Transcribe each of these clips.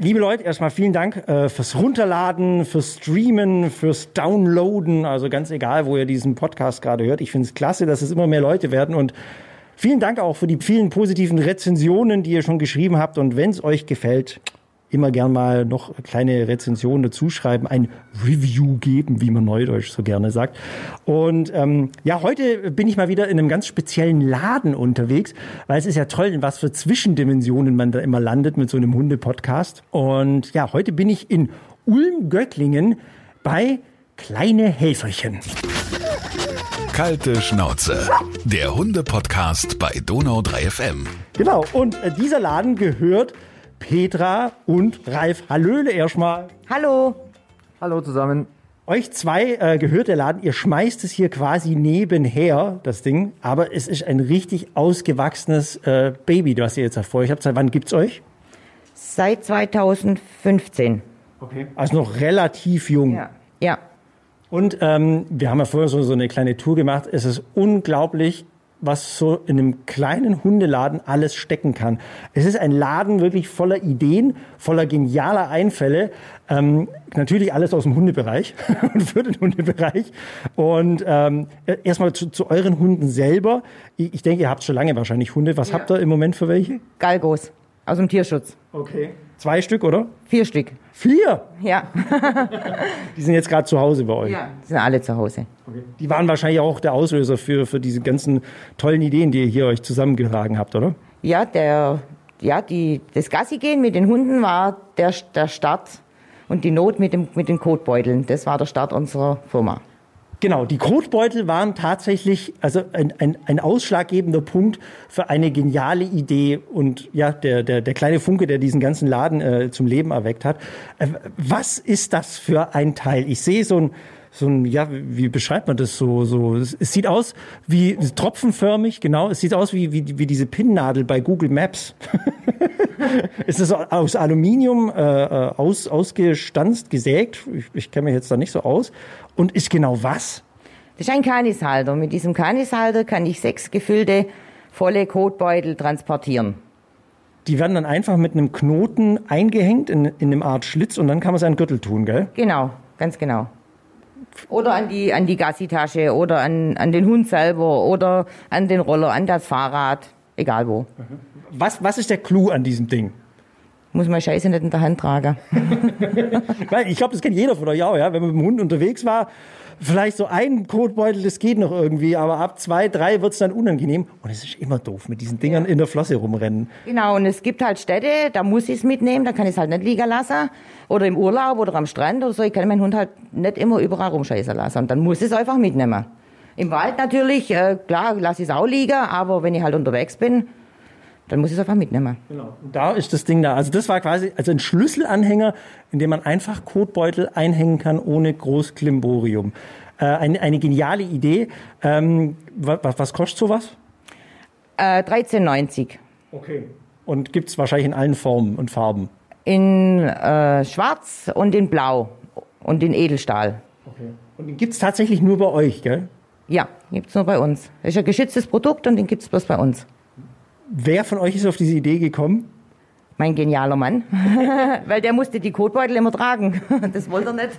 Liebe Leute, erstmal vielen Dank äh, fürs Runterladen, fürs Streamen, fürs Downloaden. Also ganz egal, wo ihr diesen Podcast gerade hört. Ich finde es klasse, dass es immer mehr Leute werden und vielen Dank auch für die vielen positiven Rezensionen, die ihr schon geschrieben habt. Und wenn es euch gefällt, immer gern mal noch kleine Rezensionen dazu schreiben, ein Review geben, wie man neudeutsch so gerne sagt. Und ähm, ja, heute bin ich mal wieder in einem ganz speziellen Laden unterwegs, weil es ist ja toll, in was für Zwischendimensionen man da immer landet mit so einem Hunde-Podcast. Und ja, heute bin ich in Ulm-Göcklingen bei Kleine Helferchen. Kalte Schnauze. Der Hunde-Podcast bei Donau 3 FM. Genau, und äh, dieser Laden gehört Petra und Ralf. Hallöle erstmal. Hallo. Hallo zusammen. Euch zwei äh, gehört der Laden. Ihr schmeißt es hier quasi nebenher, das Ding. Aber es ist ein richtig ausgewachsenes äh, Baby, was ihr jetzt vor euch habt. Seit wann gibt's euch? Seit 2015. Okay. Also noch relativ jung. Ja. Ja. Und ähm, wir haben ja vorher so, so eine kleine Tour gemacht. Es ist unglaublich, was so in einem kleinen Hundeladen alles stecken kann. Es ist ein Laden wirklich voller Ideen, voller genialer Einfälle. Ähm, natürlich alles aus dem Hundebereich und für den Hundebereich. Und ähm, erstmal zu, zu euren Hunden selber. Ich, ich denke, ihr habt schon lange wahrscheinlich Hunde. Was Ja. habt ihr im Moment für welche? Galgos. Aus dem Tierschutz. Okay. Zwei Stück, oder? Vier Stück. Vier? Ja. Die sind jetzt gerade zu Hause bei euch. ja. Die sind alle zu Hause. Die waren wahrscheinlich auch der Auslöser für, für diese ganzen tollen Ideen, die ihr hier euch zusammengetragen habt, oder? Ja, der, ja, die, das Gassi gehen mit den Hunden war der, der Start und die Not mit, dem, mit den Kotbeuteln. Das war der Start unserer Firma. Genau, die Kotbeutel waren tatsächlich also ein, ein, ein ausschlaggebender Punkt für eine geniale Idee und ja, der, der, der kleine Funke, der diesen ganzen Laden äh, zum Leben erweckt hat. Äh, was ist das für ein Teil? Ich sehe so ein, so ein, ja, wie beschreibt man das so, so, es, es sieht aus wie tropfenförmig, genau, es sieht aus wie, wie, wie diese Pinnnadel bei Google Maps. ist es aus Aluminium äh, äh, aus, ausgestanzt, gesägt? Ich, ich kenne mich jetzt da nicht so aus. Und ist genau was? Das ist ein Kanishalter. Mit diesem Kanishalter kann ich sechs gefüllte, volle Kotbeutel transportieren. Die werden dann einfach mit einem Knoten eingehängt in, in einem Art Schlitz und dann kann man seinen Gürtel tun, gell? Genau, ganz genau. Oder an die, an die Gassitasche oder an, an den Hund selber oder an den Roller, an das Fahrrad, egal wo. Was, was ist der Clou an diesem Ding? Muss man Scheiße nicht in der Hand tragen. Weil ich glaube, das kennt jeder von euch auch, ja. Wenn man mit dem Hund unterwegs war, vielleicht so ein Kotbeutel, das geht noch irgendwie, aber ab zwei, drei wird's dann unangenehm. Und es ist immer doof, mit diesen Dingern in der Flosse rumrennen. Genau, und es gibt halt Städte, da muss ich es mitnehmen, da kann ich es halt nicht liegen lassen. Oder im Urlaub oder am Strand oder so. Ich kann meinen Hund halt nicht immer überall rumscheißen lassen. Und dann muss ich es einfach mitnehmen. Im Wald natürlich, äh, klar, lasse ich es auch liegen, aber wenn ich halt unterwegs bin, dann muss ich es einfach mitnehmen. Genau. Und da ist das Ding da. Also das war quasi also ein Schlüsselanhänger, in dem man einfach Kotbeutel einhängen kann ohne groß Klimborium. Äh, eine, eine geniale Idee. Ähm, was, was kostet sowas? Äh, 13,90. Okay. Und gibt's wahrscheinlich in allen Formen und Farben. In äh, Schwarz und in Blau und in Edelstahl. Okay. Und den gibt's tatsächlich nur bei euch, gell? Ja, gibt's nur bei uns. Das ist ein geschütztes Produkt und den gibt's bloß bei uns. Wer von euch ist auf diese Idee gekommen? Mein genialer Mann. Weil der musste die Kotbeutel immer tragen. Das wollte er nicht.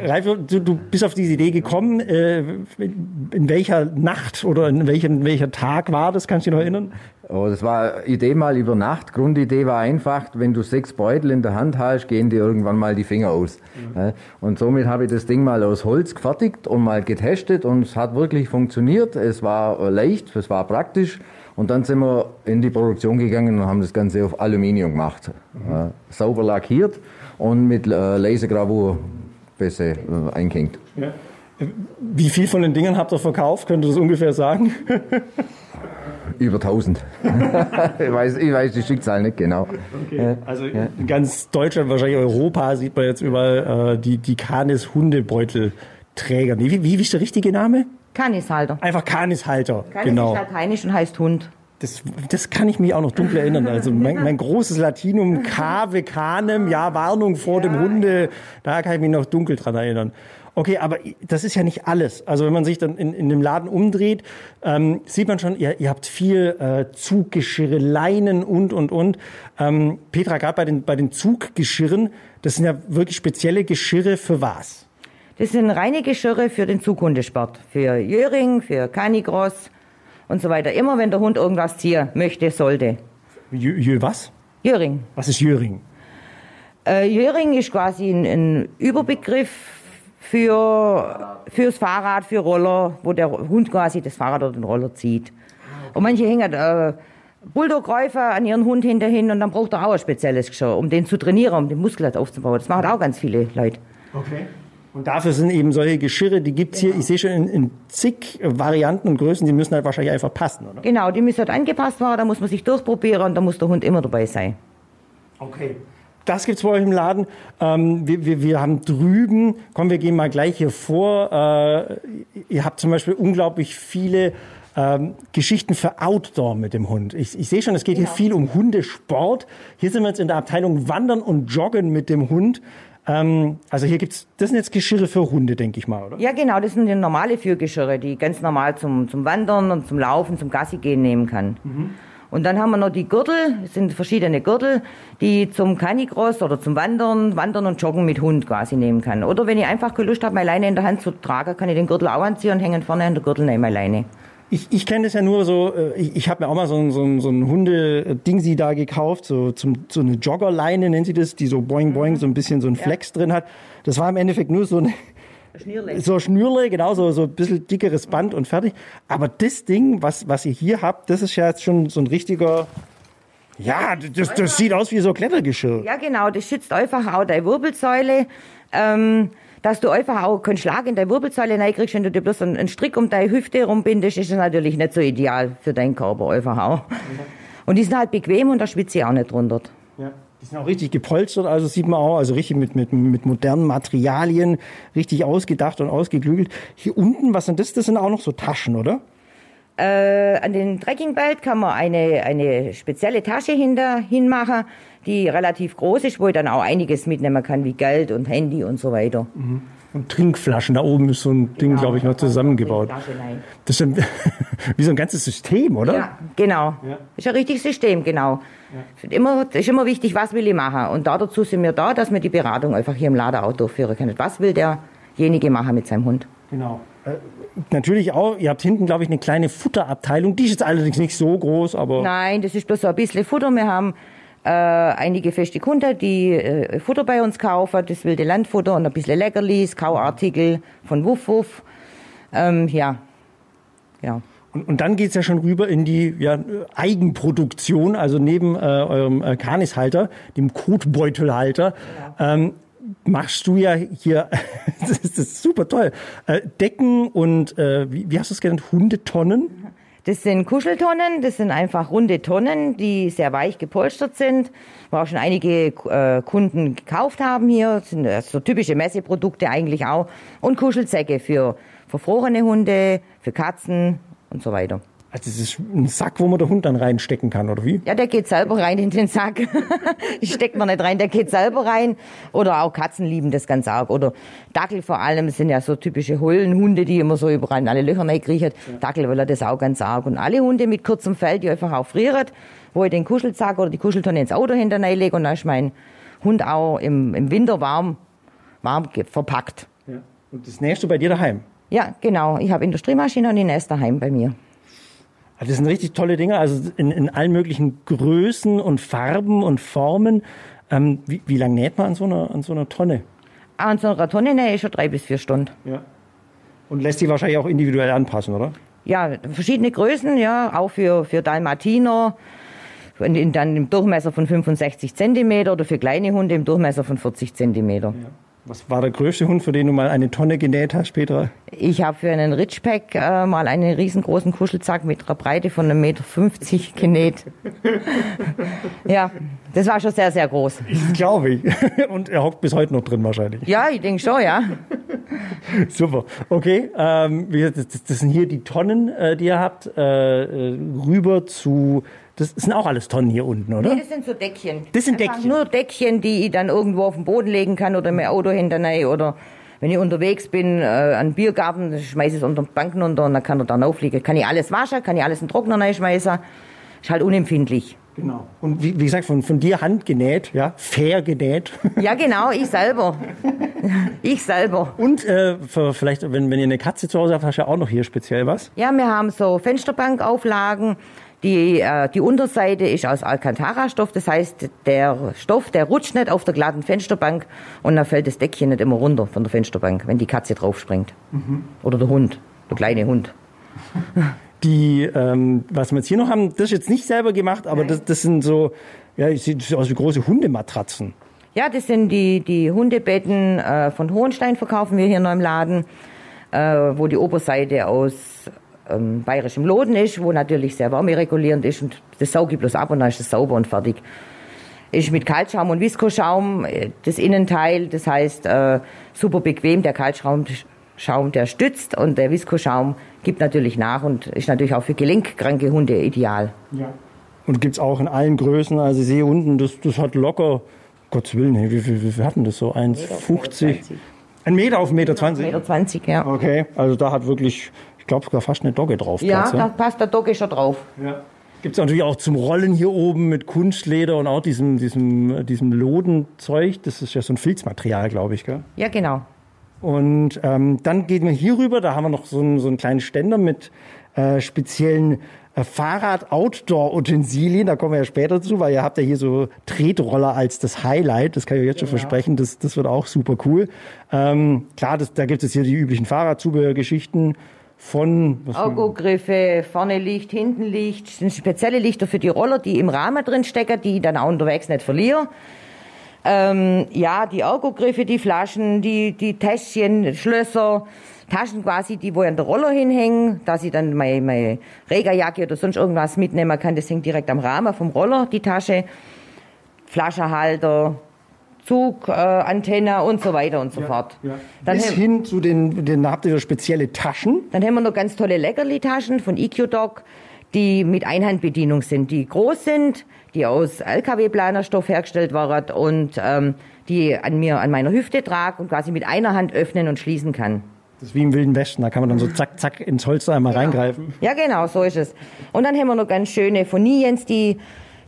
Ralf, du, du bist auf diese Idee gekommen. Äh, in, welcher Nacht oder in welchem welcher Tag war das? Kannst du dich noch erinnern? Oh, das war Idee mal über Nacht. Grundidee war einfach, wenn du sechs Beutel in der Hand hast, gehen dir irgendwann mal die Finger aus. Ja, Und somit habe ich das Ding mal aus Holz gefertigt und mal getestet und es hat wirklich funktioniert. Es war leicht, es war praktisch. Und dann sind wir in die Produktion gegangen und haben das Ganze auf Aluminium gemacht. Ja, sauber lackiert und mit äh, Lasergravur besser äh, eingehängt. Wie viel von den Dingen habt ihr verkauft? Könnt ihr das ungefähr sagen? Über 1000. ich, weiß, ich weiß die Stückzahl nicht genau. Also in ganz Deutschland, wahrscheinlich Europa, sieht man jetzt überall äh, die, die Canis Hundebeutelträger. Wie, wie ist der richtige Name? Canishalter. Einfach Canis-Halter. Canis genau. ist lateinisch und heißt Hund. Das, das kann ich mich auch noch dunkel erinnern. Also mein, mein großes Latinum, Cave Canem, ja, Warnung vor dem Hunde, da kann ich mich noch dunkel dran erinnern. Okay, aber das ist ja nicht alles. Also wenn man sich dann in, in dem Laden umdreht, ähm, sieht man schon, ihr, ihr habt viel äh, Zuggeschirre, Leinen und, und, und. Ähm, Petra, gerade bei den, bei den Zuggeschirren, das sind ja wirklich spezielle Geschirre für was? Das sind reine Geschirre für den Zughundesport. Für Jöring, für Canicross und so weiter. Immer wenn der Hund irgendwas ziehen möchte, sollte. Jö, jö was? Jöring. Was ist Jöring? Äh, Jöring ist quasi ein, ein Überbegriff für, fürs Fahrrad, für Roller, wo der Hund quasi das Fahrrad oder den Roller zieht. Und manche hängen äh, Bulldogräufer an ihren Hund hinterhin und dann braucht er auch ein spezielles Geschirr, um den zu trainieren, um den Muskel aufzubauen. Das machen auch ganz viele Leute. Okay. Und dafür sind eben solche Geschirre, die gibt's hier, ich sehe schon in, in zig Varianten und Größen, die müssen halt wahrscheinlich einfach passen, oder? Genau, die müssen halt angepasst werden, da muss man sich durchprobieren und da muss der Hund immer dabei sein. Okay. Das gibt's bei euch im Laden. Ähm, wir, wir, wir haben drüben, komm, wir gehen mal gleich hier vor. Äh, ihr habt zum Beispiel unglaublich viele ähm, Geschichten für Outdoor mit dem Hund. Ich, ich sehe schon, es geht hier viel um Hundesport. Hier sind wir jetzt in der Abteilung Wandern und Joggen mit dem Hund. Ähm, also hier gibt's, das sind jetzt Geschirre für Hunde, denke ich mal, oder? Ja, genau, das sind die normale Führgeschirre, die ich ganz normal zum, zum Wandern und zum Laufen, zum Gassi gehen nehmen kann. Und dann haben wir noch die Gürtel, es sind verschiedene Gürtel, die zum Canicross oder zum Wandern, Wandern und Joggen mit Hund quasi nehmen kann. Oder wenn ich einfach keine Lust habe, meine Leine in der Hand zu tragen, kann ich den Gürtel auch anziehen und hängen vorne an der Gürtel neben meine Leine. Ich, ich kenne das ja nur so, äh, ich, ich habe mir auch mal so ein, so ein, so ein Hunde-Dingsi da gekauft, so, zum, so eine Joggerleine nennt sie das, die so boing boing so ein bisschen so ein Flex drin hat. Das war im Endeffekt nur so eine, Schnürle. so Schnürle, genau, so, so ein bisschen dickeres Band und fertig. Aber das Ding, was, was ihr hier habt, das ist ja jetzt schon so ein richtiger, ja, das, das sieht aus wie so Klettergeschirr. Ja, genau, das schützt einfach auch deine Wirbelsäule. Ähm, dass du einfach auch keinen Schlag in deine Wirbelsäule reinkriegst, wenn du dir bloß einen, Strick um deine Hüfte rumbindest, ist das natürlich nicht so ideal für deinen Körper einfach auch. Und die sind halt bequem und da schwitze ich auch nicht drunter. Ja. Die sind auch richtig gepolstert, also sieht man auch, also richtig mit, mit, mit modernen Materialien, richtig ausgedacht und ausgeklügelt. Hier unten, was sind das? Das sind auch noch so Taschen, oder? Äh, an den Trekkingbelt kann man eine, eine spezielle Tasche hinter, hinmachen, die relativ groß ist, wo ich dann auch einiges mitnehmen kann, wie Geld und Handy und so weiter. Und Trinkflaschen, da oben ist so ein Ding, Genau. glaube ich, noch zusammengebaut. Das ist dann wie so ein ganzes System, oder? Ja, genau. Ist ein richtiges System, genau. Immer, ist immer wichtig, was will ich machen. Und da dazu sind wir da, dass wir die Beratung einfach hier im Laden auch durchführen können. Was will derjenige machen mit seinem Hund? Genau. Äh, natürlich auch, ihr habt hinten, glaube ich, eine kleine Futterabteilung. Die ist jetzt allerdings nicht so groß, aber Nein, das ist bloß so ein bisschen Futter. Wir haben äh, einige feste Kunden, die äh, Futter bei uns kaufen, das wilde Landfutter und ein bisschen Leckerlis, Kauartikel von Wuff Wuff. Ähm, ja, genau. Und, und dann geht's ja schon rüber in die ja, Eigenproduktion, also neben äh, eurem äh, Kanishalter, dem Kotbeutelhalter, ähm, machst du ja hier, das ist, das ist super toll, äh, Decken und, äh, wie, wie hast du es genannt, Hundetonnen? Das sind Kuscheltonnen, das sind einfach runde Tonnen, die sehr weich gepolstert sind, wo auch schon einige äh, Kunden gekauft haben hier. Das sind äh, so typische Messeprodukte eigentlich auch. Und Kuschelsäcke für verfrorene Hunde, für Katzen und so weiter. Also das ist ein Sack, wo man der Hund dann reinstecken kann, oder wie? Ja, der geht selber rein in den Sack. Die steckt man nicht rein, der geht selber rein. Oder auch Katzen lieben das ganz arg. Oder Dackel vor allem sind ja so typische Heulenhunde, die immer so überall in alle Löcher reinkriechen. Dackel will er das auch ganz arg. Und alle Hunde mit kurzem Fell, die einfach auch frieren, wo ich den Kuschelsack oder die Kuscheltonne ins Auto hinter lege und dann ist mein Hund auch im, im Winter warm, warm verpackt. Ja. Und das nächst du bei dir daheim? Ja, genau. Ich habe Industriemaschine und die nächste daheim bei mir. Also das sind richtig tolle Dinge, also in, in allen möglichen Größen und Farben und Formen. Ähm, wie, wie lange näht man an so einer, an so einer Tonne? Und so eine Tonne nähe ich schon drei bis vier Stunden. Ja. Und lässt die wahrscheinlich auch individuell anpassen, oder? Ja, verschiedene Größen, ja, auch für, für Dalmatiner, in, in, dann im Durchmesser von 65 Zentimeter oder für kleine Hunde im Durchmesser von 40 Zentimeter. Was war der größte Hund, für den du mal eine Tonne genäht hast, Petra? Ich habe für einen Ridgepack äh, mal einen riesengroßen Kuschelzack mit einer Breite von 1,50 Meter genäht. ja, das war schon sehr, sehr groß. Glaube ich. Und er hockt bis heute noch drin wahrscheinlich. Ja, ich denke schon, ja. Super. Okay, ähm, das sind hier die Tonnen, äh, die ihr habt, äh, äh, rüber zu. Das sind auch alles Tonnen hier unten, oder? Nee, das sind so Deckchen. Das sind Einfach Deckchen. Nur Deckchen, die ich dann irgendwo auf den Boden legen kann oder mit Auto hinterher oder wenn ich unterwegs bin, äh, an den Biergarten, dann schmeiße ich es unter den Banken unter und dann kann er dann aufliegen. Kann ich alles waschen, kann ich alles in den Trockner reinschmeißen. Ist halt unempfindlich. Genau. Und wie, wie gesagt, von, von dir handgenäht, ja, fair genäht. Ja, genau, ich selber. ich selber. Und äh, für, vielleicht, wenn, wenn ihr eine Katze zu Hause habt, hast du ja auch noch hier speziell was. Ja, wir haben so Fensterbankauflagen. Die, äh, die Unterseite ist aus Alcantara-Stoff, das heißt, der Stoff, der rutscht nicht auf der glatten Fensterbank und dann fällt das Deckchen nicht immer runter von der Fensterbank, wenn die Katze draufspringt. Oder der Hund, der kleine Hund. Die, ähm, was wir jetzt hier noch haben, das ist jetzt nicht selber gemacht, aber das, das sind so, ja, sieht aus wie große Hundematratzen. Ja, das sind die, die Hundebetten äh, von Hohenstein, verkaufen wir hier noch im Laden, äh, wo die Oberseite aus ähm, bayerischem Loden ist, wo natürlich sehr wärmeregulierend ist und das sauge ich bloß ab und dann ist es sauber und fertig. Ist mit Kaltschaum und Viskoschaum äh, das Innenteil, das heißt äh, super bequem, der Kaltschaum Schaum, der stützt und der Viskoschaum gibt natürlich nach und ist natürlich auch für gelenkkranke Hunde ideal. Ja. Und gibt's auch in allen Größen. Also ich sehe unten, das, das hat locker, Gottes Willen, hey, wie wie viel hatten das so? 1,50? Ein Meter auf 1,20 Meter? 20? Meter 20, ja. Okay, also da hat wirklich, ich glaube sogar fast eine Dogge drauf. Ja, Platz, da passt der Dogge schon drauf. Ja. Gibt es natürlich auch zum Rollen hier oben mit Kunstleder und auch diesem, diesem, diesem Lodenzeug. Das ist ja so ein Filzmaterial, glaube ich. Gell? Ja, genau. Und ähm, dann gehen wir hier rüber. Da haben wir noch so einen, so einen kleinen Ständer mit äh, speziellen äh, Fahrrad-Outdoor-Utensilien. Da kommen wir ja später zu, weil ihr habt ja hier so Tretroller als das Highlight. Das kann ich euch jetzt schon versprechen. Das, das wird auch super cool. Ähm, klar, das, da gibt es hier die üblichen Fahrradzubehörgeschichten von was Augogriffe, vorne Licht, hinten Licht, sind spezielle Lichter für die Roller, die im Rahmen drin stecken, die ich dann auch unterwegs nicht verliere. Ähm, ja, die Augogriffe, die Flaschen, die, die Täschchen, Schlösser, Taschen quasi, die wo ich an der Roller hinhängen, dass ich dann meine, meine Regerjacke oder sonst irgendwas mitnehmen kann. Das hängt direkt am Rahmen vom Roller, die Tasche. Flaschenhalter, Zugantenne äh, Antenne und so weiter und so fort. Dann bis hin zu den, den habt ihr spezielle Taschen. Dann haben wir noch ganz tolle Leckerli-Taschen von EQ-Doc, die mit Einhandbedienung sind, die groß sind, die aus LKW-Planerstoff hergestellt waren und ähm, die an mir, an meiner Hüfte trage und quasi mit einer Hand öffnen und schließen kann. Das ist wie im Wilden Westen. Da kann man dann so zack, zack ins Holster einmal reingreifen. Ja, genau, so ist es. Und dann haben wir noch ganz schöne von Niens, die,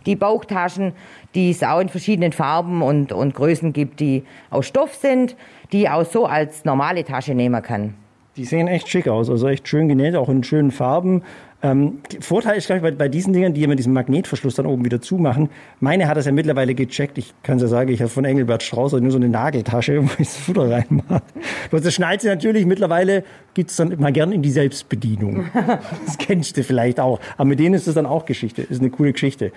die Bauchtaschen, die es auch in verschiedenen Farben und, und Größen gibt, die aus Stoff sind, die auch so als normale Tasche nehmen kann. Die sehen echt schick aus, also echt schön genäht, auch in schönen Farben. Ähm, Vorteil ist, glaube ich, bei, bei diesen Dingern, die immer diesen Magnetverschluss dann oben wieder zumachen. Meine hat das ja mittlerweile gecheckt. Ich kann es ja sagen, ich habe von Engelbert Strauß nur so eine Nageltasche, wo ich das Futter reinmache. Und das schnallt sie natürlich. Mittlerweile gibt's dann immer gern in die Selbstbedienung. Das kennst du vielleicht auch. Aber mit denen ist es dann auch Geschichte. Ist eine coole Geschichte.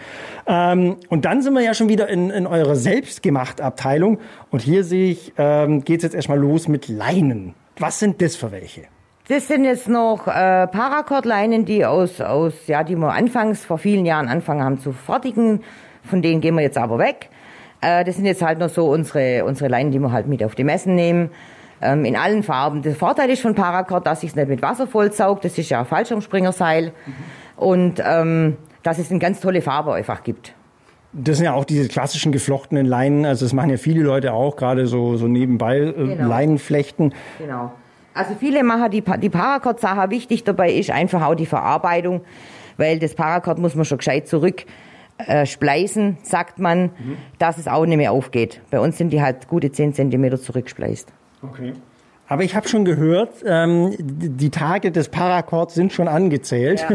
Ähm, und dann sind wir ja schon wieder in, in eurer selbstgemacht Abteilung. Und hier sehe ich, ähm, geht's jetzt erstmal los mit Leinen. Was sind das für welche? Das sind jetzt noch äh, Paracord-Leinen, die aus, aus, ja, die wir anfangs vor vielen Jahren angefangen haben zu fertigen. Von denen gehen wir jetzt aber weg. Äh, das sind jetzt halt noch so unsere, unsere Leinen, die wir halt mit auf die Messen nehmen. Ähm, in allen Farben. Der Vorteil ist von Paracord, dass ich es nicht mit Wasser vollsaugt. Das ist ja ein Fallschirmspringerseil. Und ähm, dass es eine ganz tolle Farbe einfach gibt. Das sind ja auch diese klassischen geflochtenen Leinen. Also das machen ja viele Leute auch, gerade so, so nebenbei äh, Genau. Leinenflechten. Genau. Also viele machen die, die Paracord-Sache. Wichtig dabei ist einfach auch die Verarbeitung, weil das Paracord muss man schon gescheit zurück äh, spleißen, sagt man, dass es auch nicht mehr aufgeht. Bei uns sind die halt gute 10 Zentimeter zurückspleist. Okay. Aber ich habe schon gehört, ähm, die Tage des Paracords sind schon angezählt.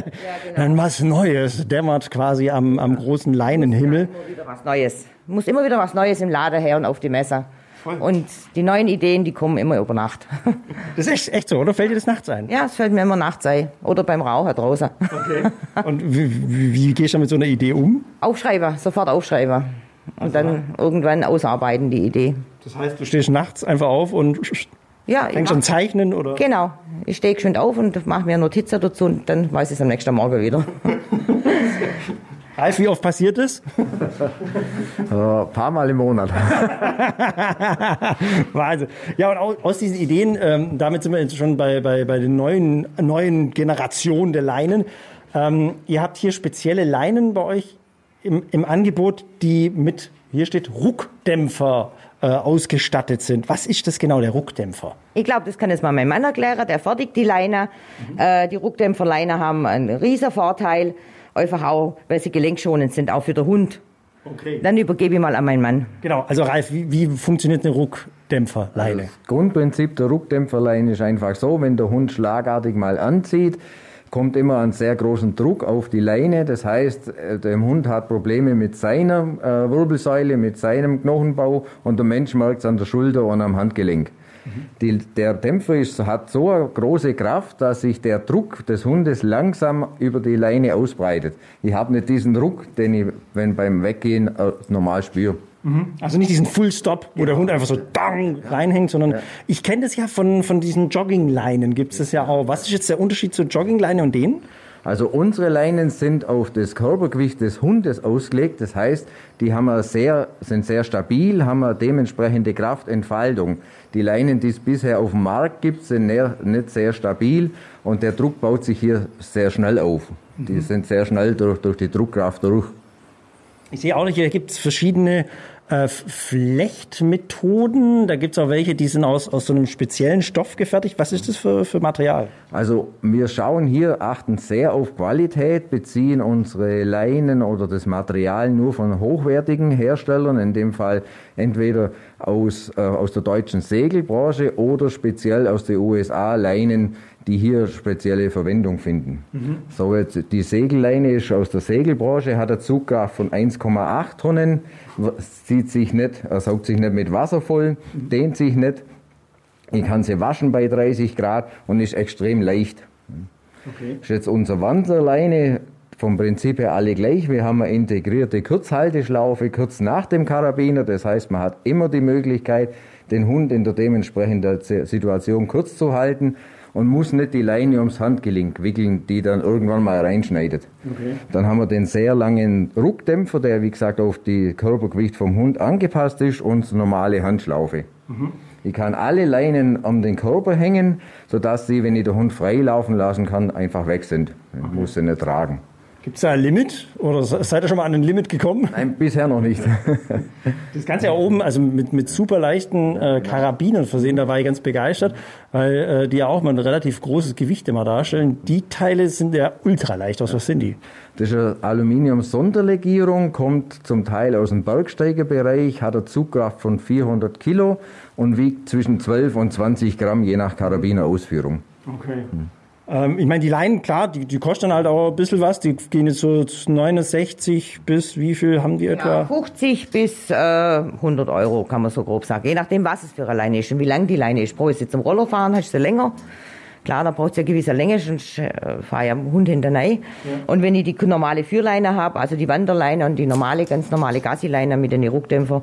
Dann was Neues dämmert quasi am, am großen Leinenhimmel. Immer wieder was Neues. Muss immer wieder was Neues im Laden her und auf die Messer. Und die neuen Ideen, die kommen immer über Nacht. Das ist echt, echt so, oder? Fällt dir das nachts ein? ja, es fällt mir immer nachts ein. Oder beim Rauchen draußen. Okay. Und wie, wie, gehst du mit so einer Idee um? Aufschreiben, sofort aufschreiben. Und dann irgendwann ausarbeiten die Idee. Das heißt, du stehst nachts einfach auf und Ja, ich fängst an zeichnen oder? Genau. Ich stehe geschwind auf und mache mir Notizen dazu und dann weiß ich es am nächsten Morgen wieder. Ralf, wie oft passiert es? Ein paar Mal im Monat. Wahnsinn. Ja, und aus, aus diesen Ideen, ähm, damit sind wir jetzt schon bei, bei, bei den neuen, neuen Generationen der Leinen. Ähm, ihr habt hier spezielle Leinen bei euch im, im Angebot, die mit, hier steht, Ruckdämpfer äh, ausgestattet sind. Was ist das genau, der Ruckdämpfer? Ich glaube, das kann jetzt mal mein Mann erklären. Der fertigt die Leine. Mhm. Äh, die Ruckdämpferleine haben einen riesen Vorteil. Einfach auch, weil sie gelenkschonend sind, auch für den Hund. Okay. Dann übergebe ich mal an meinen Mann. Genau, also Ralf, wie, wie funktioniert eine Ruckdämpferleine? Das Grundprinzip der Ruckdämpferleine ist einfach so, wenn der Hund schlagartig mal anzieht, kommt immer ein sehr großen Druck auf die Leine. Das heißt, äh, der Hund hat Probleme mit seiner äh, Wirbelsäule, mit seinem Knochenbau und der Mensch merkt es an der Schulter und am Handgelenk. Die, der Dämpfer ist, hat so eine große Kraft, dass sich der Druck des Hundes langsam über die Leine ausbreitet. Ich habe nicht diesen Druck, den ich wenn beim Weggehen äh, normal spüre. Mhm. Also nicht diesen Full Stop, wo der Hund einfach so dang reinhängt, sondern ja. ich kenne das ja von, von diesen Joggingleinen, gibt es das ja auch. Was ist jetzt der Unterschied zur Joggingleine und denen? Also unsere Leinen sind auf das Körpergewicht des Hundes ausgelegt. Das heißt, die haben sehr, sind sehr stabil, haben eine dementsprechende Kraftentfaltung. Die Leinen, die es bisher auf dem Markt gibt, sind nicht sehr stabil und der Druck baut sich hier sehr schnell auf. Die mhm. sind sehr schnell durch, durch die Druckkraft durch. Ich sehe auch, hier gibt es verschiedene äh, Flechtmethoden. Da gibt es auch welche, die sind aus, aus so einem speziellen Stoff gefertigt. Was ist das für, für Material? Also wir schauen hier, achten sehr auf Qualität, beziehen unsere Leinen oder das Material nur von hochwertigen Herstellern, in dem Fall entweder aus, äh, aus der deutschen Segelbranche oder speziell aus den USA Leinen, die hier spezielle Verwendung finden. Mhm. So jetzt, die Segelleine ist aus der Segelbranche, hat eine Zugkraft von 1,8 Tonnen, zieht sich nicht, saugt sich nicht mit Wasser voll, mhm. dehnt sich nicht. Ich kann sie waschen bei 30 Grad und ist extrem leicht. Okay. Das ist jetzt unsere Wanderleine, vom Prinzip her alle gleich. Wir haben eine integrierte Kurzhalteschlaufe kurz nach dem Karabiner. Das heißt, man hat immer die Möglichkeit, den Hund in der dementsprechenden Situation kurz zu halten und muss nicht die Leine ums Handgelenk wickeln, die dann irgendwann mal reinschneidet. Okay. Dann haben wir den sehr langen Ruckdämpfer, der wie gesagt auf die Körpergewicht vom Hund angepasst ist und normale Handschlaufe. Mhm. Ich kann alle Leinen an den Körper hängen, sodass sie, wenn ich den Hund frei laufen lassen kann, einfach weg sind. Ich okay. muss sie nicht tragen. Gibt es da ein Limit oder seid ihr schon mal an ein Limit gekommen? Nein, bisher noch nicht. das Ganze ja oben, also mit, mit super leichten äh, Karabinern versehen, da war ich ganz begeistert, weil äh, die ja auch mal ein relativ großes Gewicht immer darstellen. Die Teile sind ja ultra leicht. Was, was sind die? Das ist eine Aluminium-Sonderlegierung, kommt zum Teil aus dem Bergsteigerbereich, hat eine Zugkraft von 400 Kilo und wiegt zwischen 12 und 20 Gramm je nach Karabinerausführung. Okay. Hm. Ähm, ich meine, die Leinen, klar, die, die kosten halt auch ein bisschen was. Die gehen jetzt so 69 bis wie viel haben die etwa? Ja, 50 bis äh, 100 Euro, kann man so grob sagen. Je nachdem, was es für eine Leine ist und wie lang die Leine ist. Brauchst du zum Roller fahren, hast du länger. Klar, da braucht es ja gewisse Länge, sonst äh, fahre ich am Hund hinterher. Ja. Und wenn ich die normale Führleine habe, also die Wanderleine und die normale, ganz normale Gassileine mit den Ruckdämpfer,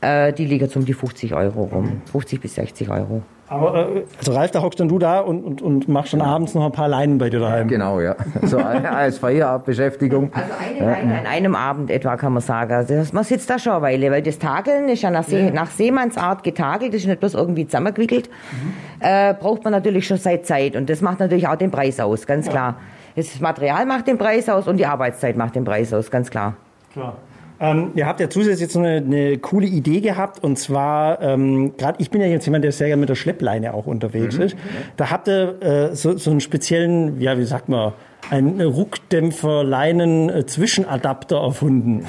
äh, die liegen um die 50 Euro rum. 50 bis 60 Euro. Aber äh, also Ralf, da hockst dann du da und, und, und machst schon abends noch ein paar Leinen bei dir daheim. Genau, ja. So als Feierabendbeschäftigung. Also eine Leine an einem Abend etwa kann man sagen. Also man sitzt da schon eine Weile, weil das Tageln ist ja nach, See, nach Seemannsart getagelt, das ist nicht bloß irgendwie zusammengewickelt. Mhm. Äh, braucht man natürlich schon seit Zeit und das macht natürlich auch den Preis aus, ganz klar. Das Material macht den Preis aus und die Arbeitszeit macht den Preis aus, ganz klar. Klar. Ähm, ihr habt ja zusätzlich jetzt eine, eine coole Idee gehabt und zwar, ähm, gerade ich bin ja jetzt jemand, der sehr gerne mit der Schleppleine auch unterwegs mhm. ist. Da habt ihr äh, so, so einen speziellen, ja, wie sagt man, einen Ruckdämpfer-Leinen-Zwischenadapter erfunden.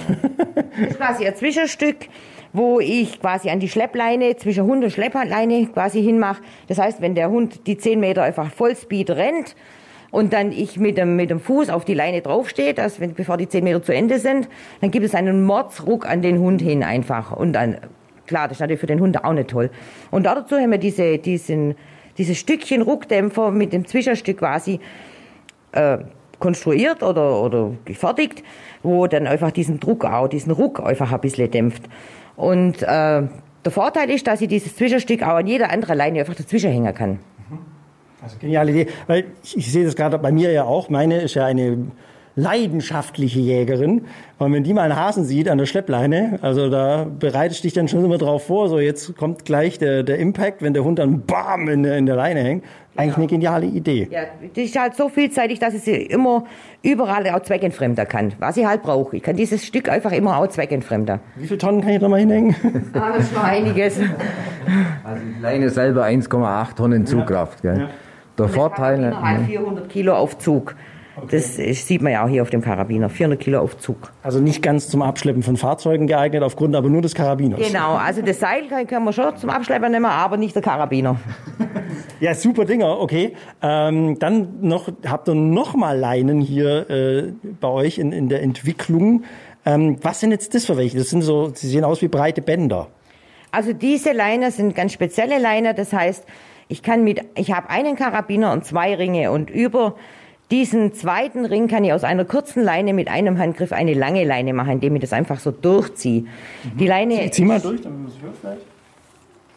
das ist quasi ein Zwischenstück wo ich quasi an die Schleppleine zwischen Hund und Schleppleine quasi hinmache. Das heißt, wenn der Hund die 10 Meter einfach Vollspeed rennt und dann ich mit dem, mit dem Fuß auf die Leine draufstehe, dass, wenn, bevor die zehn Meter zu Ende sind, dann gibt es einen Mordsruck an den Hund hin einfach. Und dann, klar, das ist natürlich für den Hund auch nicht toll. Und dazu haben wir diese, diesen, dieses Stückchen Ruckdämpfer mit dem Zwischenstück quasi äh, konstruiert oder, oder gefertigt, wo dann einfach diesen Druck auch, diesen Ruck einfach ein bisschen dämpft. Und äh, der Vorteil ist, dass ich dieses Zwischenstück auch an jeder anderen Leine einfach dazwischen hängen kann. Also geniale Idee, weil ich, ich sehe das gerade bei mir ja auch. Meine ist ja eine leidenschaftliche Jägerin. Und wenn die mal einen Hasen sieht an der Schleppleine, also da bereitest du dich dann schon immer drauf vor, so jetzt kommt gleich der, der Impact, wenn der Hund dann BAM in der, in der Leine hängt. Eigentlich eine geniale Idee. Ja, die ist halt so vielseitig, dass ich sie immer überall auch zweckentfremder kann. Was ich halt brauche. Ich kann dieses Stück einfach immer auch zweckentfremder. Wie viele Tonnen kann ich da mal hinhängen? Ah, das ist noch einiges. Also die Leine selber 1,8 Tonnen Zugkraft. Gell? Ja. Der Vorteil. Karabiner hat 400 Kilo auf Zug. Das sieht man ja auch hier auf dem Karabiner. 400 Kilo auf Zug. Also nicht ganz zum Abschleppen von Fahrzeugen geeignet, aufgrund aber nur des Karabiners. Genau, also das Seil können wir schon zum Abschleppen nehmen, aber nicht der Karabiner. Ja, super Dinger, okay. Ähm, dann noch, habt ihr noch mal Leinen hier äh, bei euch in, in der Entwicklung. Ähm, was sind jetzt das für welche? Das sind so, sie sehen aus wie breite Bänder. Also diese Leiner sind ganz spezielle Leiner, das heißt, ich kann mit, ich habe einen Karabiner und zwei Ringe und über diesen zweiten Ring kann ich aus einer kurzen Leine mit einem Handgriff eine lange Leine machen, indem ich das einfach so durchziehe. Die Leine. Ich zieh mal durch, damit man es hört vielleicht.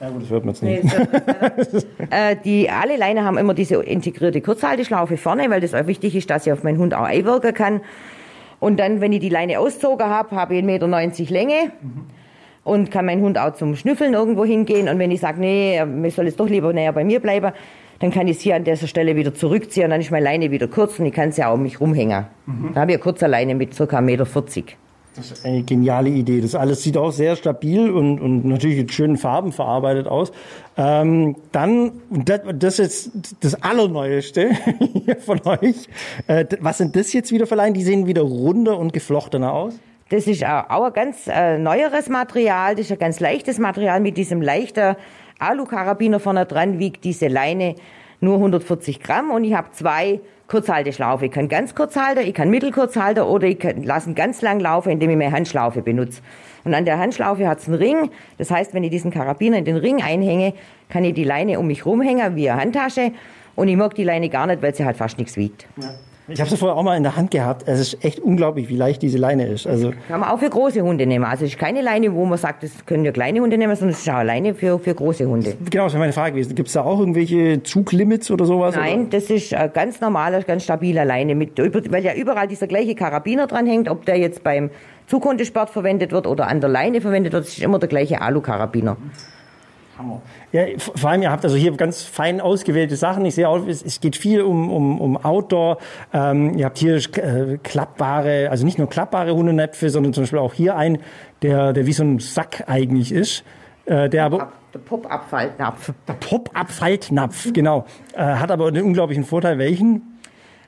Ja gut, das hört man jetzt Nee, nicht. äh, die, alle Leine haben immer diese integrierte Kurzhalteschlaufe vorne, weil das auch wichtig ist, dass ich auf meinen Hund auch einwirken kann. Und dann, wenn ich die Leine auszogen habe, habe ich 1,90 Meter Länge und kann mein Hund auch zum Schnüffeln irgendwo hingehen. Und wenn ich sage, nee, ich soll jetzt doch lieber näher bei mir bleiben, dann kann ich es hier an dieser Stelle wieder zurückziehen und dann ist meine Leine wieder kurz und ich kann sie auch um mich rumhängen. Da habe ich eine kurze Leine mit ca. 1,40 Meter. Das ist eine geniale Idee. Das alles sieht auch sehr stabil und, und natürlich in schönen Farben verarbeitet aus. Ähm, dann, das, das ist das Allerneueste hier von euch. Äh, was sind das jetzt wieder für Leinen? Die sehen wieder runder und geflochtener aus. Das ist auch ein ganz äh, neueres Material, das ist ein ganz leichtes Material mit diesem leichten Alu-Karabiner vorne dran, wiegt diese Leine nur 140 Gramm und ich habe zwei Kurzhalteschlaufe. Ich kann ganz kurz halten, ich kann mittelkurz halten oder ich kann lassen ganz lang laufen, indem ich meine Handschlaufe benutze. Und an der Handschlaufe hat es einen Ring. Das heißt, wenn ich diesen Karabiner in den Ring einhänge, kann ich die Leine um mich rumhängen wie eine Handtasche. Und ich mag die Leine gar nicht, weil sie halt fast nichts wiegt. Ich habe sie vorher auch mal in der Hand gehabt. Es ist echt unglaublich, wie leicht diese Leine ist. Also Kann man auch für große Hunde nehmen. Also es ist keine Leine, wo man sagt, das können ja kleine Hunde nehmen, sondern es ist auch eine Leine für, für große Hunde. genau, das wäre meine Frage gewesen. Gibt es da auch irgendwelche Zuglimits oder sowas? Nein, das ist eine ganz normale, ganz stabile Leine, mit, weil ja überall dieser gleiche Karabiner dran hängt, ob der jetzt beim Zughundesport verwendet wird oder an der Leine verwendet wird, ist immer der gleiche Alu-Karabiner. Hammer. Ja, vor allem, ihr habt also hier ganz fein ausgewählte Sachen. Ich sehe auch, es, es geht viel um, um, um Outdoor. Ähm, ihr habt hier äh, klappbare, also nicht nur klappbare Hundenäpfe, sondern zum Beispiel auch hier ein, der, der wie so ein Sack eigentlich ist. Äh, der aber Ab- Der Pop-Abfallnapf. der Pop-Up-Faltnapf, genau. Äh, hat aber einen unglaublichen Vorteil. Welchen?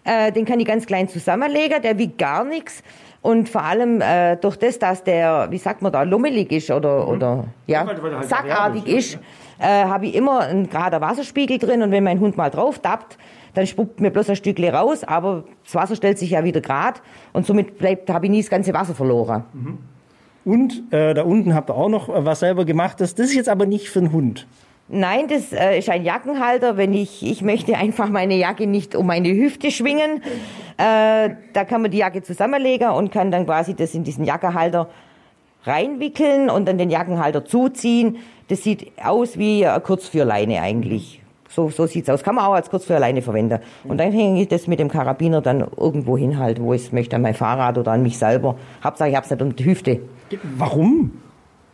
Äh, den kann ich ganz klein zusammenlegen, der wiegt gar nichts. Und vor allem äh, durch das, dass der, wie sagt man da, lummelig ist oder, oder ja, halt sackartig ist, äh, habe ich immer einen gerader Wasserspiegel drin und wenn mein Hund mal drauf tappt, dann spuckt mir bloß ein Stückchen raus, aber das Wasser stellt sich ja wieder grad und somit bleibt, habe ich nie das ganze Wasser verloren. Und äh, da unten habt ihr auch noch äh, was selber gemacht. Das, das ist jetzt aber nicht für einen Hund. Nein, das äh, ist ein Jackenhalter. Wenn ich, ich möchte einfach meine Jacke nicht um meine Hüfte schwingen, äh, da kann man die Jacke zusammenlegen und kann dann quasi das in diesen Jackenhalter reinwickeln und dann den Jackenhalter zuziehen. Das sieht aus wie eine Kurzführleine eigentlich. So, so sieht's aus. Kann man auch als Kurzführleine verwenden. Und dann hänge ich das mit dem Karabiner dann irgendwo hin halt, wo ich es möchte, an mein Fahrrad oder an mich selber. Hauptsache, ich hab's nicht um die Hüfte. Warum?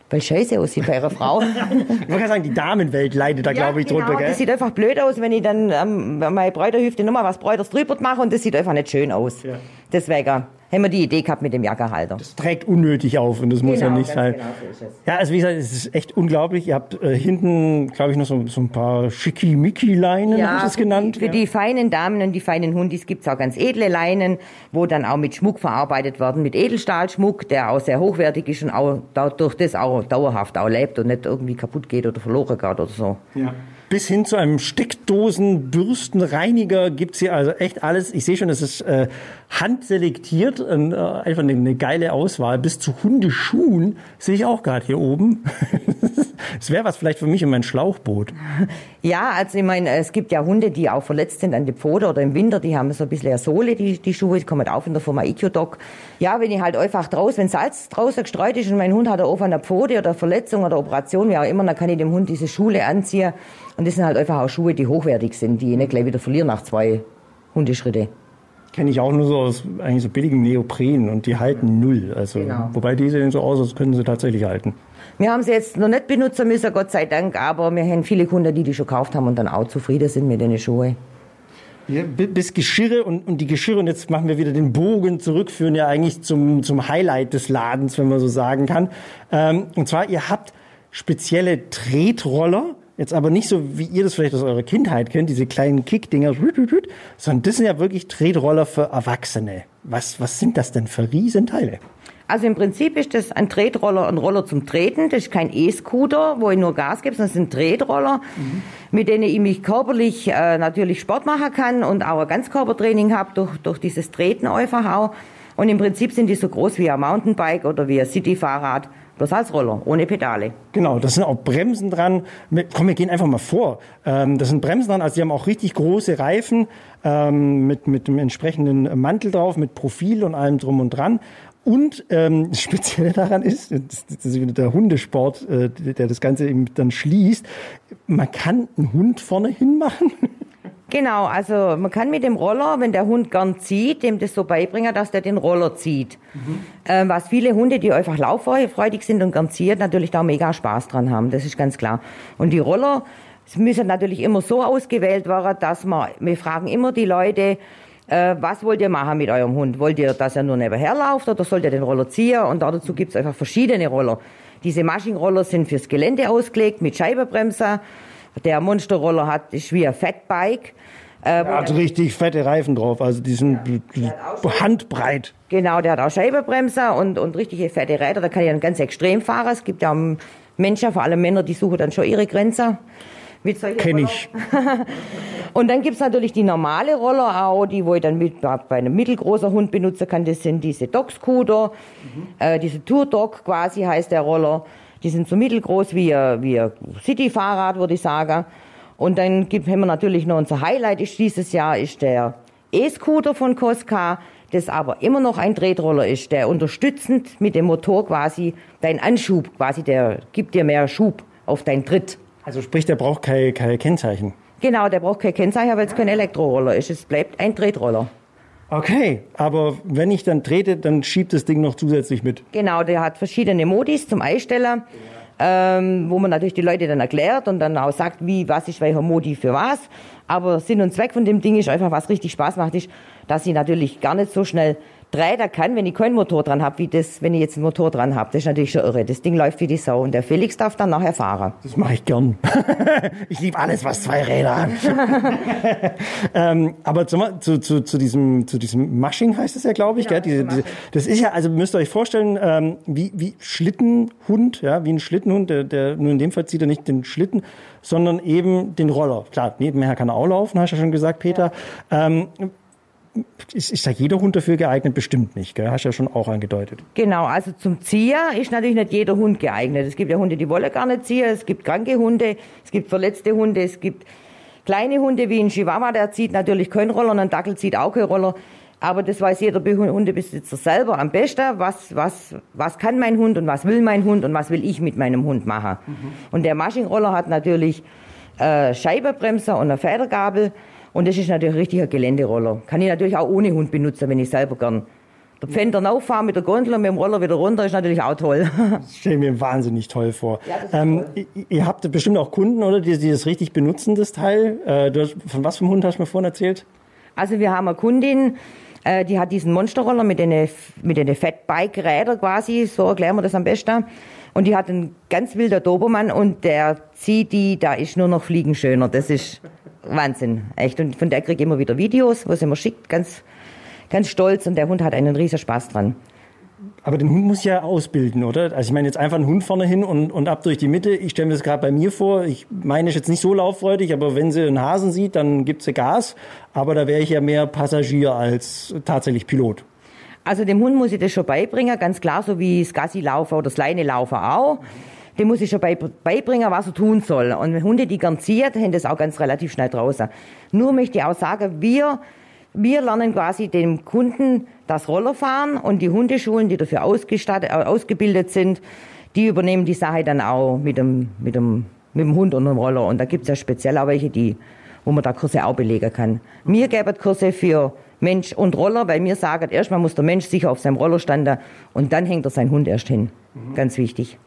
Weil scheiße aussieht bei einer Frau. Ich wollte gerade sagen, die Damenwelt leidet da, glaube ich, genau. drunter. Gell? Das sieht einfach blöd aus, wenn ich dann ähm, meine Bräuterhüfte nochmal was Bräuters drüber mache und das sieht einfach nicht schön aus. Ja. Deswegen haben wir die Idee gehabt mit dem Jackerhalter. Das trägt unnötig auf und das muss ja Genau, nicht sein. genau so es. Ja, also wie gesagt, es ist echt unglaublich. Ihr habt äh, hinten, glaube ich, noch so, so ein paar Schickimicki-Leinen, habe ich das für genannt. Für ja. die feinen Damen und die feinen Hundis gibt's auch ganz edle Leinen, wo dann auch mit Schmuck verarbeitet werden, mit Edelstahlschmuck, der auch sehr hochwertig ist und auch dadurch das auch dauerhaft auch lebt und nicht irgendwie kaputt geht oder verloren geht oder so. Ja. Bis hin zu einem Steckdosen-Bürstenreiniger gibt's hier also echt alles. Ich sehe schon, es ist äh, handselektiert und äh, einfach eine, eine geile Auswahl. Bis zu Hundeschuhen sehe ich auch gerade hier oben. Das wäre was vielleicht für mich in mein Schlauchboot. Ja, also ich meine, es gibt ja Hunde, die auch verletzt sind an den Pfoten oder im Winter, die haben so ein bisschen eine Sohle, die, die Schuhe, die kommen auch in der Firma Ecodoc. Ja, wenn ich halt einfach draußen, wenn Salz draußen gestreut ist und mein Hund hat eine offene Pfote oder Verletzung oder Operation, wie auch immer, dann kann ich dem Hund diese Schuhe anziehen. Und das sind halt einfach auch Schuhe, die hochwertig sind, die ich nicht gleich wieder verliere nach zwei Hundeschritte. Kenne ich auch nur so aus eigentlich so billigen Neopren und die halten null. Also, Genau. Wobei die sehen so aus, als können sie tatsächlich halten. Wir haben sie jetzt noch nicht benutzen müssen, Gott sei Dank, aber wir haben viele Kunden, die die schon gekauft haben und dann auch zufrieden sind mit den Schuhen. Ja, bi- bis Geschirre und, und die Geschirre, und jetzt machen wir wieder den Bogen zurück, führen ja eigentlich zum, zum Highlight des Ladens, wenn man so sagen kann. Ähm, und zwar, ihr habt spezielle Tretroller, jetzt aber nicht so, wie ihr das vielleicht aus eurer Kindheit kennt, diese kleinen Kickdinger, sondern das sind ja wirklich Tretroller für Erwachsene. Was, was sind das denn für Riesenteile? Also im Prinzip ist das ein Tretroller, ein Roller zum Treten. Das ist kein E-Scooter, wo ich nur Gas gebe, sondern es sind Tretroller, mit denen ich mich körperlich äh, natürlich Sport machen kann und auch ein Ganzkörpertraining habe durch, durch dieses Treten einfach auch. Und im Prinzip sind die so groß wie ein Mountainbike oder wie ein Cityfahrrad, bloß als Roller, ohne Pedale. Genau, das sind auch Bremsen dran. Komm, wir gehen einfach mal vor. Ähm, das sind Bremsen dran, also die haben auch richtig große Reifen ähm, mit, mit dem entsprechenden Mantel drauf, mit Profil und allem drum und dran. Und ähm, das Spezielle daran ist, das, ist wieder der Hundesport, äh, der das Ganze eben dann schließt, man kann einen Hund vorne hinmachen. Genau, also man kann mit dem Roller, wenn der Hund gern zieht, dem das so beibringen, dass der den Roller zieht. Ähm, was viele Hunde, die einfach lauffreudig sind und gern ziehen, natürlich da mega Spaß dran haben, das ist ganz klar. Und die Roller müssen natürlich immer so ausgewählt werden, dass man, wir fragen immer die Leute, äh, was wollt ihr machen mit eurem Hund? Wollt ihr, dass er nur nebenher läuft oder sollt ihr den Roller ziehen? Und dazu gibt's einfach verschiedene Roller. Diese Maschinenroller sind fürs Gelände ausgelegt mit Scheibenbremser. Der Monsterroller hat, ist wie ein Fatbike. Äh, Er hat richtig fette Reifen drauf, also die sind handbreit. Genau, der hat auch Scheibenbremser und, und richtige fette Räder. Da kann ich dann ganz extrem fahren. Es gibt ja Menschen, vor allem Männer, die suchen dann schon ihre Grenze. Mit solchen Kenn ich. Und dann gibt's natürlich die normale Roller auch, die wo ich dann mit, bei einem mittelgroßen Hund benutzen kann. Das sind diese Dog-Scooter, äh, diese Tour-Dog quasi heißt der Roller. Die sind so mittelgroß wie, ein- wie ein City-Fahrrad, würde ich sagen. Und dann gibt, haben wir natürlich noch unser Highlight ist dieses Jahr ist der E-Scooter von Koska, das aber immer noch ein Tretroller ist, der unterstützend mit dem Motor quasi dein Anschub, quasi der gibt dir mehr Schub auf deinen Tritt. Also sprich, der braucht kein, kein Kennzeichen. Genau, der braucht kein Kennzeichen, weil es kein Elektroroller ist. Es bleibt ein Tretroller. Okay, aber wenn ich dann trete, dann schiebt das Ding noch zusätzlich mit. Genau, der hat verschiedene Modis zum Einstellen, ähm, wo man natürlich die Leute dann erklärt und dann auch sagt, wie, was ist welcher Modi für was. Aber Sinn und Zweck von dem Ding ist einfach, was richtig Spaß macht, ist, dass ich natürlich gar nicht so schnell treten kann, wenn ich keinen Motor dran habe, wie das, wenn ich jetzt einen Motor dran habe. Das ist natürlich schon irre. Das Ding läuft wie die Sau und der Felix darf dann nachher fahren. Das mache ich gern. ich liebe alles, was zwei Räder hat. ähm, aber zu, zu, zu, zu, diesem, zu diesem Mushing heißt es ja, glaube ich. Genau, gell? Diese, das ist diese, das ist ja, also müsst ihr euch vorstellen, ähm, wie, wie Schlittenhund, ja, wie ein Schlittenhund, der, der nur in dem Fall zieht er nicht den Schlitten, sondern eben den Roller. Klar, nebenher kann er auch laufen, hast du ja schon gesagt, Peter. Ähm, ist, ist da jeder Hund dafür geeignet? Bestimmt nicht, gell? hast du ja schon auch angedeutet. Genau, also zum Ziehen ist natürlich nicht jeder Hund geeignet. Es gibt ja Hunde, die wollen gar nicht ziehen, es gibt kranke Hunde, es gibt verletzte Hunde, es gibt kleine Hunde wie ein Chihuahua, der zieht natürlich keinen Roller und ein Dackel zieht auch keinen Roller. Aber das weiß jeder Be- Hundebesitzer selber am besten, was, was, was kann mein Hund und was will mein Hund und was will ich mit meinem Hund machen. Und der Maschinenroller hat natürlich äh, Scheibenbremser und eine Federgabel und das ist natürlich ein richtiger Geländeroller. Kann ich natürlich auch ohne Hund benutzen, wenn ich selber gern der Pfänder rauffahren mit der Gondel und mit dem Roller wieder runter ist natürlich auch toll. Das stelle mir wahnsinnig toll vor. Ja, ähm, ihr- Ihr habt bestimmt auch Kunden, oder, die, die das richtig benutzen, das Teil. Äh, hast, von was für einem Hund hast du mir vorhin erzählt? Also wir haben eine Kundin, äh, die hat diesen Monsterroller mit den, mit den Fatbike-Rädern quasi, so erklären wir das am besten. Und die hat einen ganz wilder Dobermann und der zieht die, da ist nur noch Fliegen schöner. Das ist Wahnsinn, echt. Und von der kriege ich immer wieder Videos, wo sie mir schickt, ganz, ganz stolz. Und der Hund hat einen riesen Spaß dran. Aber den Hund muss ja ausbilden, oder? Also ich meine jetzt einfach einen Hund vorne hin und, und ab durch die Mitte. Ich stelle mir das gerade bei mir vor. Ich meine, ist jetzt nicht so lauffreudig, aber wenn sie einen Hasen sieht, dann gibt sie Gas. Aber da wäre ich ja mehr Passagier als tatsächlich Pilot. Also dem Hund muss ich das schon beibringen, ganz klar, so wie das Gassi-Laufen oder das Leine-Laufen auch. Dem muss ich schon bei, beibringen, was er tun soll. Und Hunde, die gern ziehen, haben das auch ganz relativ schnell draußen. Nur möchte ich auch sagen, wir, wir lernen quasi dem Kunden das Rollerfahren und die Hundeschulen, die dafür ausgestattet, äh, ausgebildet sind, die übernehmen die Sache dann auch mit dem, mit dem, mit dem Hund und dem Roller. Und da gibt's ja speziell auch welche, die, wo man da Kurse auch belegen kann. Wir geben Kurse für Mensch und Roller, weil mir sagen, erstmal muss der Mensch sicher auf seinem Roller standen und dann hängt er seinen Hund erst hin. Ganz wichtig.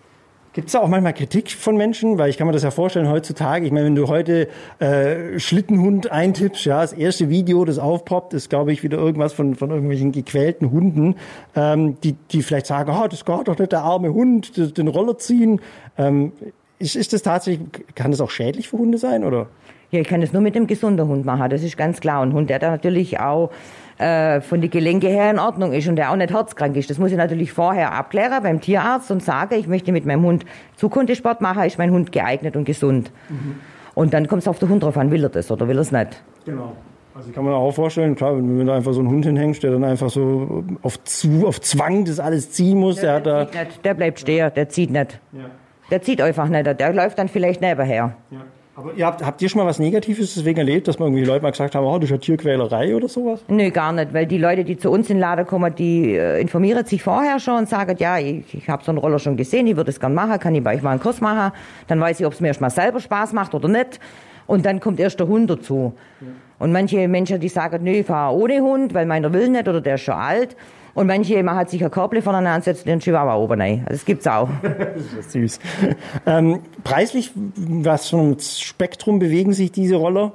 Gibt es da auch manchmal Kritik von Menschen? Weil ich kann mir das ja vorstellen heutzutage. Ich meine, wenn du heute äh, Schlittenhund eintippst, ja, das erste Video, das aufpoppt, ist, glaube ich, wieder irgendwas von, von irgendwelchen gequälten Hunden, ähm, die, die vielleicht sagen, oh, das geht doch nicht, der arme Hund, den, den Roller ziehen. Ähm, ist, ist das tatsächlich, kann das auch schädlich für Hunde sein, oder? Ja, ich kann das nur mit dem gesunden Hund machen, das ist ganz klar. Ein Hund, der da natürlich auch äh, von den Gelenke her in Ordnung ist und der auch nicht herzkrank ist. Das muss ich natürlich vorher abklären beim Tierarzt und sage, ich möchte mit meinem Hund Zukunftssport machen, ist mein Hund geeignet und gesund. Mhm. Und dann kommt es auf den Hund drauf an, will er das oder will er es nicht. Genau. Also ich kann mir auch vorstellen, klar, wenn du einfach so einen Hund hinhängst, der dann einfach so auf, zu, auf Zwang das alles ziehen muss, der, der hat da... Nicht, der bleibt stehen, der zieht nicht. Ja. Der zieht einfach nicht, der läuft dann vielleicht nebenher. Ja. Aber ihr habt, habt ihr schon mal was Negatives deswegen erlebt, dass man irgendwie Leute mal gesagt haben, oh, das ist ja Tierquälerei oder sowas? Nö, gar nicht, weil die Leute, die zu uns in den Laden kommen, die äh, informieren sich vorher schon und sagen, ja, ich, ich habe so einen Roller schon gesehen, ich würde es gerne machen, kann ich bei euch mal einen Kurs machen, dann weiß ich, ob es mir erst mal selber Spaß macht oder nicht. Und dann kommt erst der Hund dazu. Ja. Und manche Menschen, die sagen, nö, ich fahre ohne Hund, weil meiner will nicht oder der ist schon alt. Und manche man hat sich ein Körbchen vorne ansetzt und den Chihuahua oben rein. Also das gibt's auch. das ist süß. Ähm, preislich, was für ein Spektrum bewegen sich diese Roller?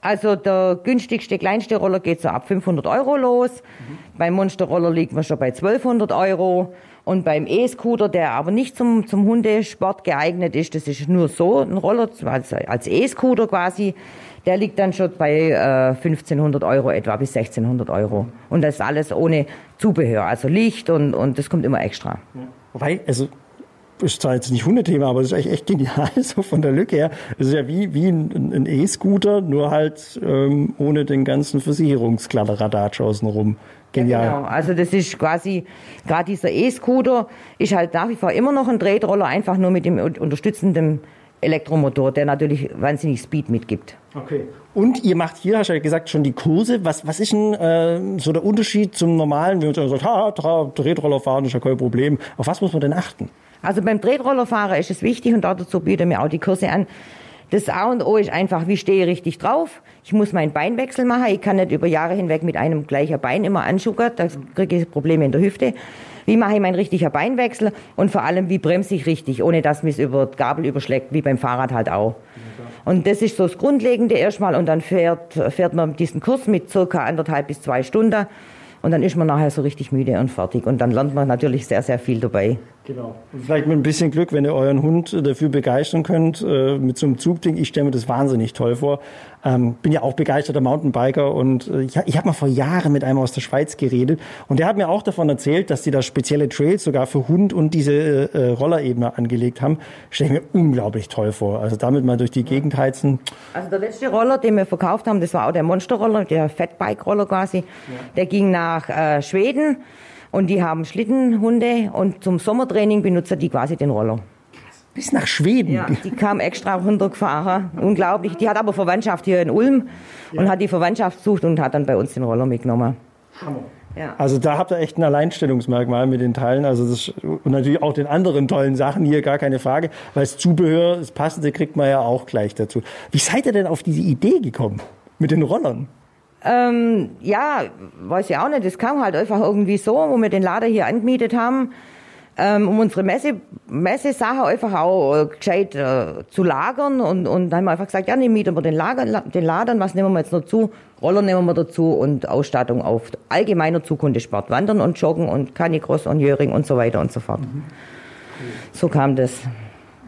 Also der günstigste, kleinste Roller geht so ab 500 Euro los. Mhm. Beim Monsterroller liegt man schon bei 1200 Euro. Und beim E-Scooter, der aber nicht zum, zum Hundesport geeignet ist, das ist nur so ein Roller, also als E-Scooter quasi, der liegt dann schon bei äh, 1500 Euro etwa bis 1600 Euro. Und das alles ohne Zubehör, also Licht und, und das kommt immer extra. Ja. Wobei, also ist zwar jetzt nicht Hundethema, aber es ist echt, echt genial, so von der Lücke her. Es ist ja wie, wie ein E-Scooter, nur halt ähm, ohne den ganzen Versicherungskladderadatsch außenrum. Genial. Ja, genau. Also das ist quasi, gerade dieser E-Scooter ist halt nach wie vor immer noch ein Tretroller, einfach nur mit dem unterstützenden Elektromotor, der natürlich wahnsinnig Speed mitgibt. Okay. Und ihr macht hier, hast du ja gesagt, schon die Kurse. Was, was ist denn äh, so der Unterschied zum normalen, wenn man sagt, ha, Tretroller fahren ist ja kein Problem. Auf was muss man denn achten? Also beim Tretrollerfahren ist es wichtig und dazu bieten wir auch die Kurse an. Das A und O ist einfach, wie stehe ich richtig drauf? Ich muss meinen Beinwechsel machen. Ich kann nicht über Jahre hinweg mit einem gleichen Bein immer anschuckern. Da kriege ich Probleme in der Hüfte. Wie mache ich meinen richtigen Beinwechsel? Und vor allem, wie bremse ich richtig, ohne dass mich über Gabel überschlägt, wie beim Fahrrad halt auch. Und das ist so das Grundlegende erstmal. Und dann fährt, fährt man diesen Kurs mit circa anderthalb bis zwei Stunden. Und dann ist man nachher so richtig müde und fertig. Und dann lernt man natürlich sehr, sehr viel dabei. Genau. Und vielleicht mit ein bisschen Glück, wenn ihr euren Hund dafür begeistern könnt, äh, mit so einem Zugding. Ich stelle mir das wahnsinnig toll vor. Ähm, bin ja auch begeisterter Mountainbiker und äh, ich, ich habe mal vor Jahren mit einem aus der Schweiz geredet und der hat mir auch davon erzählt, dass die da spezielle Trails sogar für Hund und diese äh, Rollerebene angelegt haben. Stelle ich mir unglaublich toll vor. Also damit mal durch die Gegend heizen. Also der letzte Roller, den wir verkauft haben, das war auch der Monsterroller, der Fatbike-Roller quasi. Ja. Der ging nach äh, Schweden und die haben Schlittenhunde und zum Sommertraining benutzen die quasi den Roller. Bis nach Schweden? Ja, die kam extra runtergefahren. Unglaublich. Die hat aber Verwandtschaft hier in Ulm ja. und hat die Verwandtschaft gesucht und hat dann bei uns den Roller mitgenommen. Hammer. Ja. Also da habt ihr echt ein Alleinstellungsmerkmal mit den Teilen. Also das, und natürlich auch den anderen tollen Sachen hier, gar keine Frage. Weil das Zubehör, das Passende kriegt man ja auch gleich dazu. Wie seid ihr denn auf diese Idee gekommen mit den Rollern? Ähm, ja, weiß ich auch nicht. Das kam halt einfach irgendwie so, wo wir den Lader hier angemietet haben, ähm, um unsere Messe, Messesachen einfach auch äh, gescheit äh, zu lagern. Und, und dann haben wir einfach gesagt, ja, ne, mieten wir den, Lager, den Laden, was nehmen wir jetzt noch zu? Roller nehmen wir dazu und Ausstattung auf allgemeiner Zukunftssport. Wandern und Joggen und Canicross und Jöring und so weiter und so fort. Mhm. So kam das.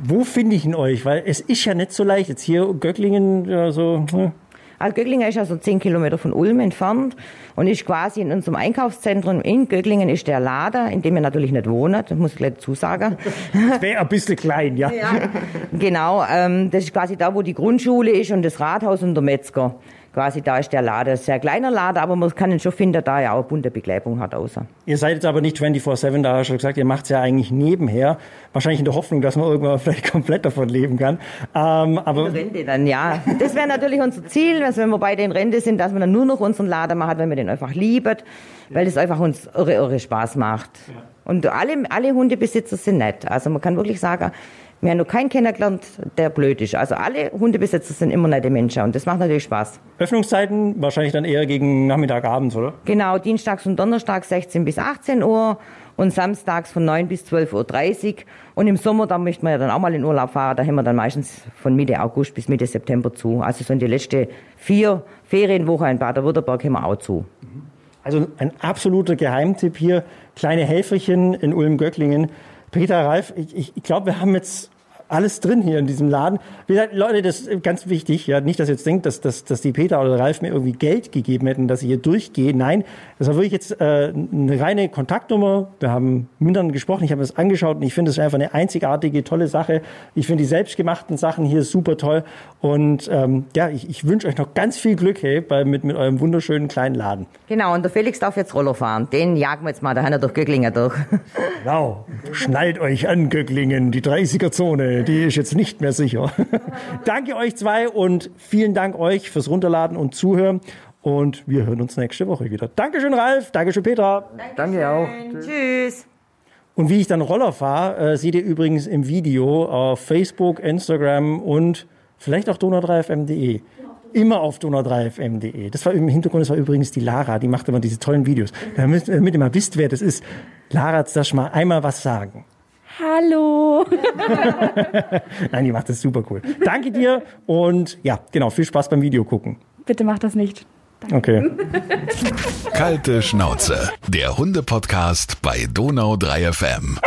Wo finde ich ihn euch? Weil es ist ja nicht so leicht. Jetzt hier Göcklingen, ja, so. Ne? Also Göcklingen ist also zehn Kilometer von Ulm entfernt und ist quasi in unserem Einkaufszentrum in Göcklingen ist der Lader, in dem wir natürlich nicht wohnen, das muss ich gleich zusagen. Das wäre ein bisschen klein, ja. ja. Genau, ähm, das ist quasi da, wo die Grundschule ist und das Rathaus und der Metzger quasi da ist der Laden. Sehr kleiner Laden, aber man kann ihn schon finden, da er auch bunte Bekleidung hat außer. Ihr seid jetzt aber nicht 24-7, da hast du gesagt, ihr macht es ja eigentlich nebenher. Wahrscheinlich in der Hoffnung, dass man irgendwann vielleicht komplett davon leben kann. Ähm, aber in Rente dann, ja. Das wäre natürlich unser Ziel, dass wenn wir beide in Rente sind, dass man dann nur noch unseren Laden macht, wenn wir den einfach lieben, weil es einfach uns irre, irre Spaß macht. Ja. Und alle, alle Hundebesitzer sind nett. Also man kann wirklich sagen, Wir haben noch keinen kennengelernt, der blöd ist. Also alle Hundebesitzer sind immer nette Menschen und das macht natürlich Spaß. Öffnungszeiten wahrscheinlich dann eher gegen Nachmittag, abends, oder? Genau, dienstags und donnerstags 16 bis 18 Uhr und samstags von 9 bis 12.30 Uhr. Und im Sommer, da möchten wir ja dann auch mal in Urlaub fahren, da haben wir dann meistens von Mitte August bis Mitte September zu. Also so in die letzten vier Ferienwochen in Baden-Württemberg haben wir auch zu. Also ein absoluter Geheimtipp hier, kleine Helferchen in Ulm-Göcklingen. Peter Ralf, ich, ich glaube, wir haben jetzt alles drin hier in diesem Laden. Wie gesagt, Leute, das ist ganz wichtig. Ja, nicht, dass ihr jetzt denkt, dass, dass, dass die Peter oder Ralf mir irgendwie Geld gegeben hätten, dass ich hier durchgehe. Nein, das war wirklich jetzt äh, eine reine Kontaktnummer. Wir haben miteinander gesprochen, ich habe das angeschaut und ich finde es einfach eine einzigartige, tolle Sache. Ich finde die selbstgemachten Sachen hier super toll. Und ähm, ja, ich, ich wünsche euch noch ganz viel Glück hey, bei, mit, mit eurem wunderschönen kleinen Laden. Genau, und der Felix darf jetzt Roller fahren. Den jagen wir jetzt mal, da hat er durch Göcklingen durch. Genau, schnallt euch an, Göcklingen, die 30er-Zone die ist jetzt nicht mehr sicher. Danke euch zwei und vielen Dank euch fürs Runterladen und Zuhören. Und wir hören uns nächste Woche wieder. Dankeschön, Ralf. Dankeschön, Petra. Danke auch. Tschüss. Und wie ich dann Roller fahre, äh, seht ihr übrigens im Video auf Facebook, Instagram und vielleicht auch donau3fm.de. Immer auf donau3fm.de. Das war im Hintergrund, das war übrigens die Lara, die macht immer diese tollen Videos. Damit, damit ihr mal wisst, wer das ist. Lara, du mal einmal was sagen. Hallo. Nein, die macht das super cool. Danke dir und ja, genau, viel Spaß beim Video gucken. Bitte mach das nicht. Okay. Kalte Schnauze, der Hunde-Podcast bei Donau 3 FM.